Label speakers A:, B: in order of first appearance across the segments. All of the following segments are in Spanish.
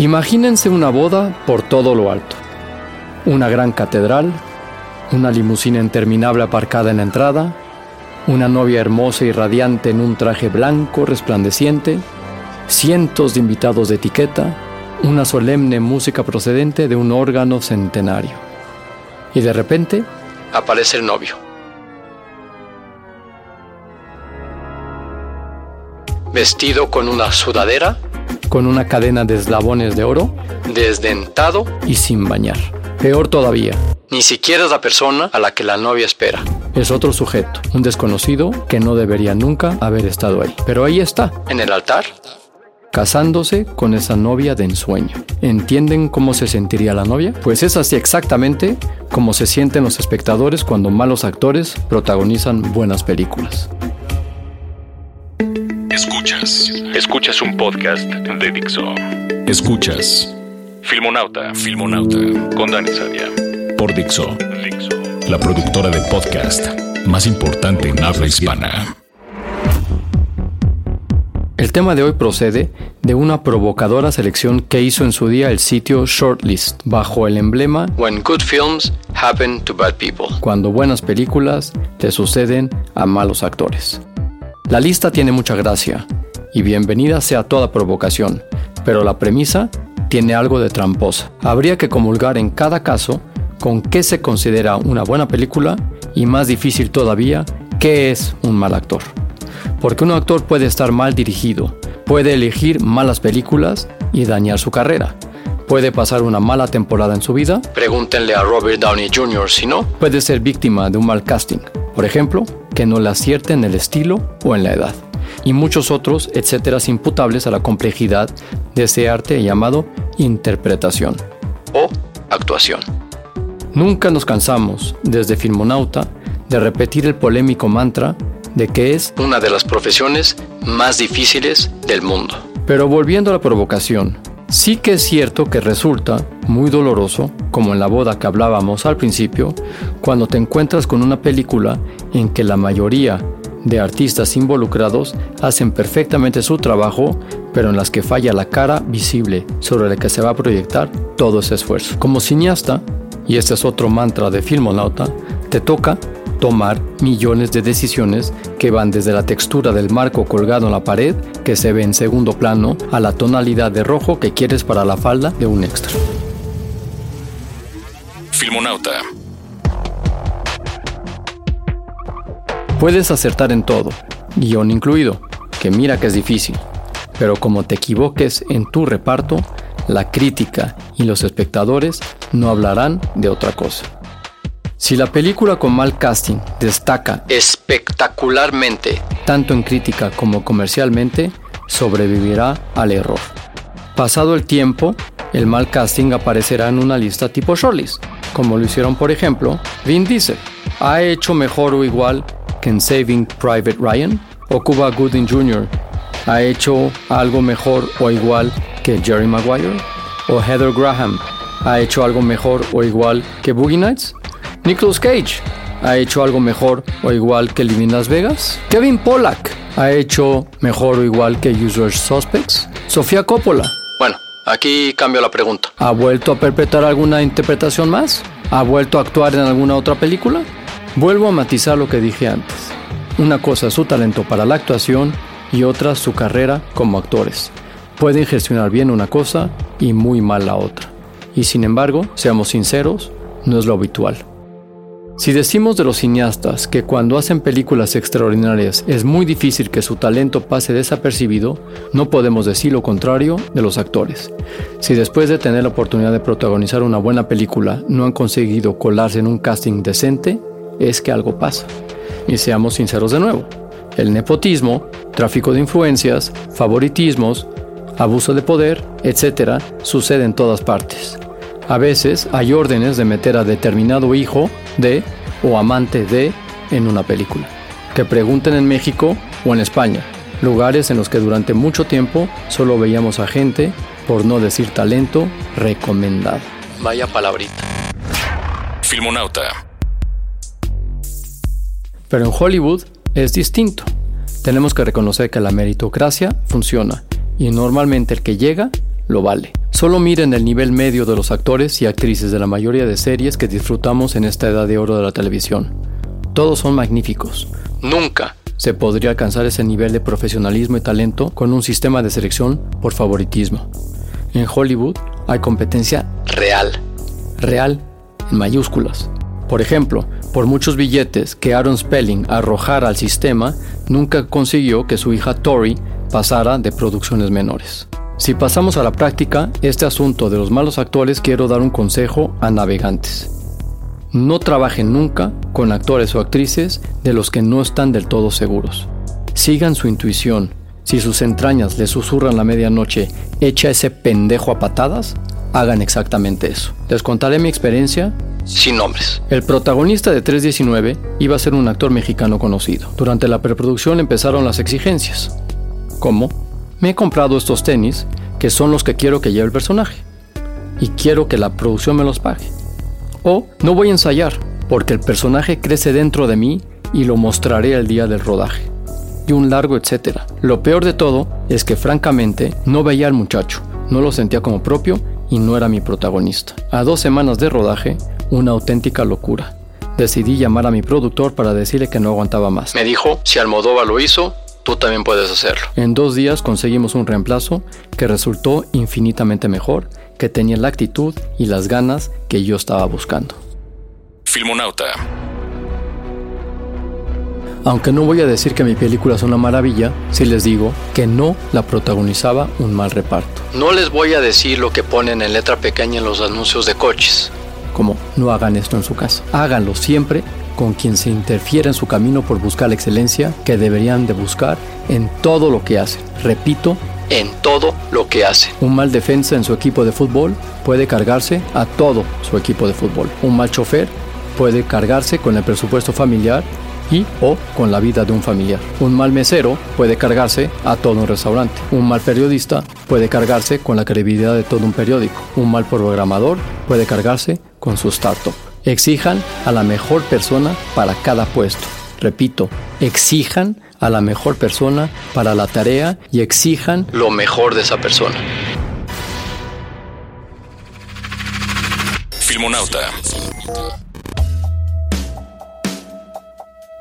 A: Imagínense una boda por todo lo alto. Una gran catedral, una limusina interminable aparcada en la entrada, una novia hermosa y radiante en un traje blanco resplandeciente, cientos de invitados de etiqueta, una solemne música procedente de un órgano centenario. Y de repente aparece el novio. Vestido con una sudadera con una cadena de eslabones de oro, desdentado y sin bañar. Peor todavía, ni siquiera es la persona a la que la novia espera. Es otro sujeto, un desconocido que no debería nunca haber estado ahí. Pero ahí está, en el altar, casándose con esa novia de ensueño. ¿Entienden cómo se sentiría la novia? Pues es así exactamente como se sienten los espectadores cuando malos actores protagonizan buenas películas.
B: Escuchas. Escuchas un podcast de Dixo. Escuchas. Filmonauta. Filmonauta. Con Dani Sadia. Por Dixo. Dixo. La productora de podcast más importante en habla hispana.
A: El tema de hoy procede de una provocadora selección que hizo en su día el sitio Shortlist bajo el emblema When Good Films Happen to Bad People, cuando buenas películas te suceden a malos actores. La lista tiene mucha gracia, y bienvenida sea toda provocación, pero la premisa tiene algo de tramposa. Habría que comulgar en cada caso con qué se considera una buena película y más difícil todavía, qué es un mal actor. Porque un actor puede estar mal dirigido, puede elegir malas películas y dañar su carrera. Puede pasar una mala temporada en su vida. Pregúntenle a Robert Downey Jr. si no. Puede ser víctima de un mal casting. Por ejemplo, que no le acierte en el estilo o en la edad, y muchos otros etcéteras imputables a la complejidad de ese arte llamado interpretación o actuación. Nunca nos cansamos, desde Filmonauta, de repetir el polémico mantra de que es una de las profesiones más difíciles del mundo. Pero volviendo a la provocación, sí que es cierto que resulta muy doloroso, como en la boda que hablábamos al principio, cuando te encuentras con una película en que la mayoría de artistas involucrados hacen perfectamente su trabajo, pero en las que falla la cara visible sobre la que se va a proyectar todo ese esfuerzo. Como cineasta, y este es otro mantra de Filmonauta, te toca tomar millones de decisiones que van desde la textura del marco colgado en la pared, que se ve en segundo plano, a la tonalidad de rojo que quieres para la falda de un extra.
B: Filmonauta.
A: Puedes acertar en todo, guion incluido, que mira que es difícil, pero como te equivoques en tu reparto, la crítica y los espectadores no hablarán de otra cosa. Si la película con mal casting destaca espectacularmente, tanto en crítica como comercialmente, sobrevivirá al error. Pasado el tiempo, el mal casting aparecerá en una lista tipo shortlist, como lo hicieron por ejemplo Vin Diesel. ¿Ha hecho mejor o igual que en Saving Private Ryan? ¿O Cuba Gooding Jr. ha hecho algo mejor o igual que Jerry Maguire? ¿O Heather Graham ha hecho algo mejor o igual que Boogie Nights? Nicolas Cage ha hecho algo mejor o igual que Living Las Vegas. Kevin Pollack ha hecho mejor o igual que Usual Suspects. Sofía Coppola. Bueno, aquí cambio la pregunta. ¿Ha vuelto a perpetrar alguna interpretación más? ¿Ha vuelto a actuar en alguna otra película? Vuelvo a matizar lo que dije antes. Una cosa es su talento para la actuación y otra su carrera como actores. pueden gestionar bien una cosa y muy mal la otra. Y sin embargo, seamos sinceros, no es lo habitual. Si decimos de los cineastas que cuando hacen películas extraordinarias es muy difícil que su talento pase desapercibido, no podemos decir lo contrario de los actores. Si después de tener la oportunidad de protagonizar una buena película no han conseguido colarse en un casting decente, es que algo pasa. Y seamos sinceros de nuevo. El nepotismo, tráfico de influencias, favoritismos, abuso de poder, etc., sucede en todas partes. A veces hay órdenes de meter a determinado hijo de o amante de en una película. Que pregunten en México o en España, lugares en los que durante mucho tiempo solo veíamos a gente, por no decir talento, recomendado. Vaya palabrita.
B: Filmonauta.
A: Pero en Hollywood es distinto. Tenemos que reconocer que la meritocracia funciona y normalmente el que llega lo vale. Solo miren el nivel medio de los actores y actrices de la mayoría de series que disfrutamos en esta edad de oro de la televisión. Todos son magníficos. Nunca se podría alcanzar ese nivel de profesionalismo y talento con un sistema de selección por favoritismo. En Hollywood hay competencia real. Real en mayúsculas. Por ejemplo, por muchos billetes que Aaron Spelling arrojara al sistema, nunca consiguió que su hija Tori pasara de producciones menores. Si pasamos a la práctica, este asunto de los malos actores quiero dar un consejo a navegantes. No trabajen nunca con actores o actrices de los que no están del todo seguros. Sigan su intuición. Si sus entrañas les susurran la medianoche, echa ese pendejo a patadas, hagan exactamente eso. Les contaré mi experiencia sin nombres. El protagonista de 319 iba a ser un actor mexicano conocido. Durante la preproducción empezaron las exigencias. ¿Cómo? Me he comprado estos tenis que son los que quiero que lleve el personaje y quiero que la producción me los pague. O no voy a ensayar porque el personaje crece dentro de mí y lo mostraré el día del rodaje. Y un largo etcétera. Lo peor de todo es que francamente no veía al muchacho, no lo sentía como propio y no era mi protagonista. A dos semanas de rodaje, una auténtica locura. Decidí llamar a mi productor para decirle que no aguantaba más. Me dijo, si Almodóvar lo hizo, tú también puedes hacerlo. En dos días conseguimos un reemplazo que resultó infinitamente mejor, que tenía la actitud y las ganas que yo estaba buscando.
B: Filmonauta.
A: Aunque no voy a decir que mi película es una maravilla, si les digo que no la protagonizaba un mal reparto. No les voy a decir lo que ponen en letra pequeña en los anuncios de coches, como no hagan esto en su casa. Háganlo siempre con quien se interfiere en su camino por buscar la excelencia que deberían de buscar en todo lo que hacen. Repito, en todo lo que hacen. Un mal defensa en su equipo de fútbol puede cargarse a todo su equipo de fútbol. Un mal chofer puede cargarse con el presupuesto familiar y o con la vida de un familiar. Un mal mesero puede cargarse a todo un restaurante. Un mal periodista puede cargarse con la credibilidad de todo un periódico. Un mal programador puede cargarse con su startup. Exijan a la mejor persona para cada puesto. Repito, exijan a la mejor persona para la tarea y exijan lo mejor de esa persona.
B: Filmonauta.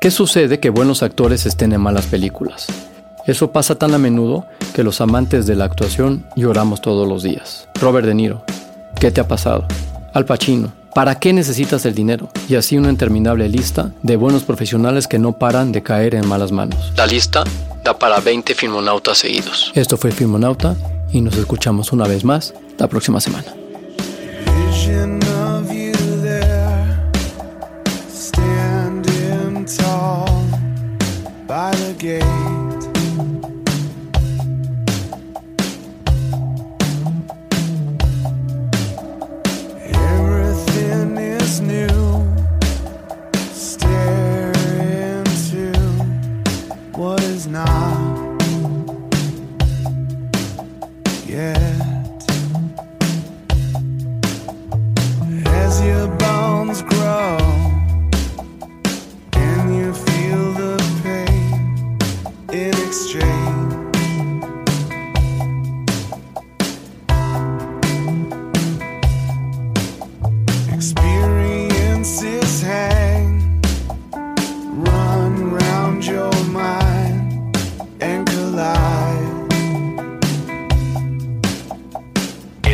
A: ¿Qué sucede que buenos actores estén en malas películas? Eso pasa tan a menudo que los amantes de la actuación lloramos todos los días. Robert De Niro, ¿qué te ha pasado? Al Pacino, ¿Para qué necesitas el dinero? Y así una interminable lista de buenos profesionales que no paran de caer en malas manos. La lista da para 20 filmonautas seguidos. Esto fue Filmonauta y nos escuchamos una vez más la próxima semana.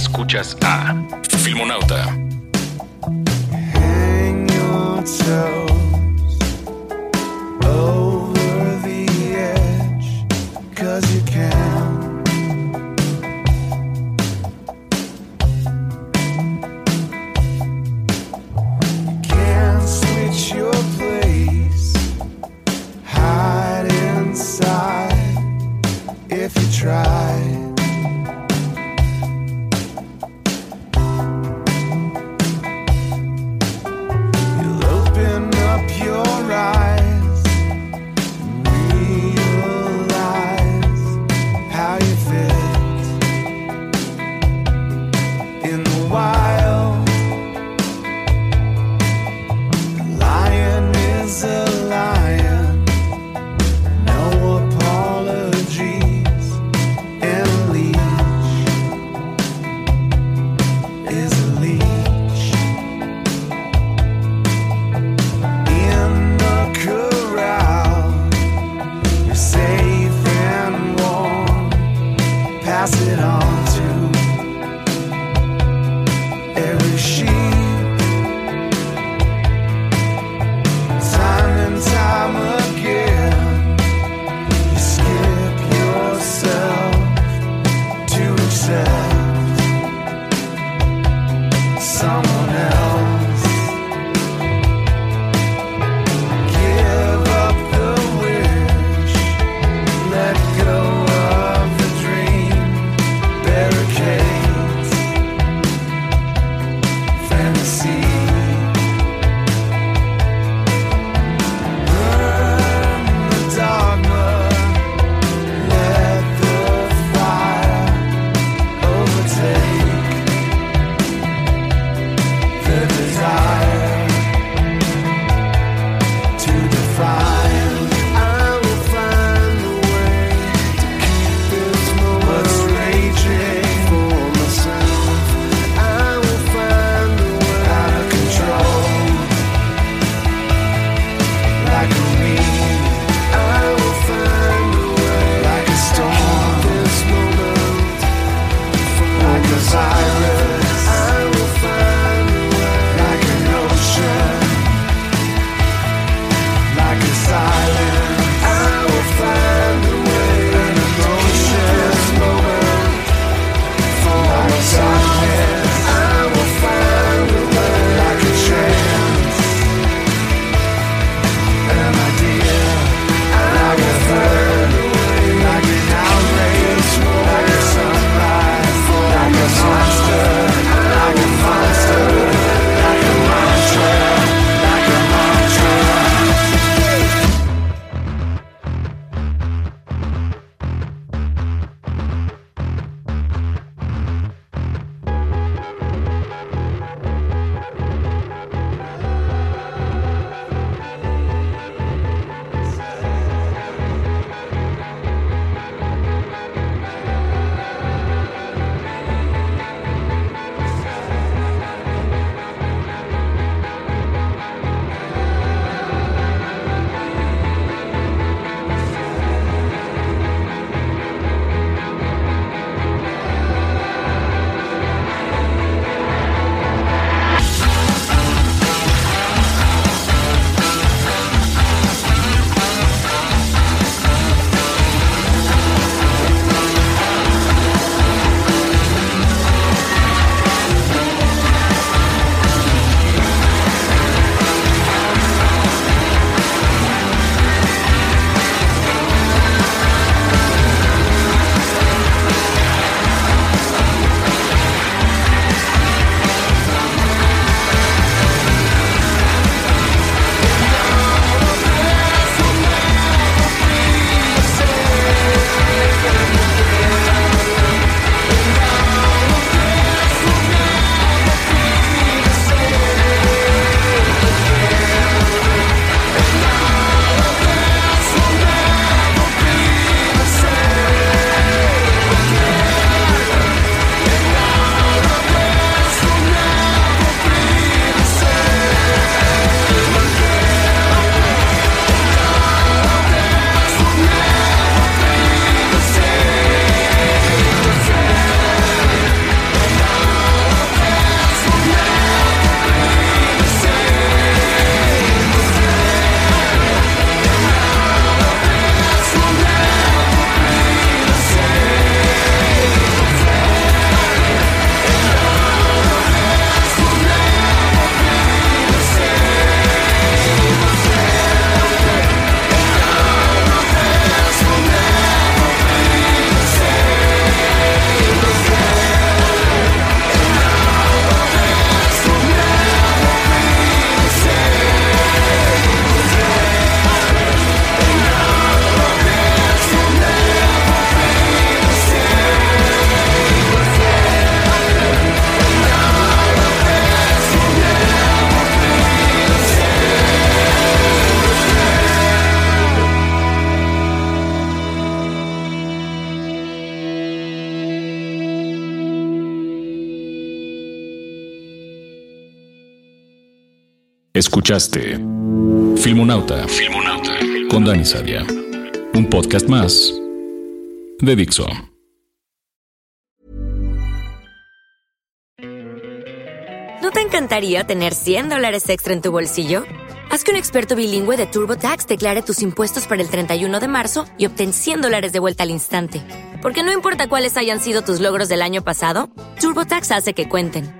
B: Escuchas a Filmonauta.
C: Escuchaste Filmonauta, Filmonauta con Dani Sadia. Un podcast más de Dixo.
D: ¿No te encantaría tener 100 dólares extra en tu bolsillo? Haz que un experto bilingüe de TurboTax declare tus impuestos para el 31 de marzo y obtén 100 dólares de vuelta al instante. Porque no importa cuáles hayan sido tus logros del año pasado, TurboTax hace que cuenten.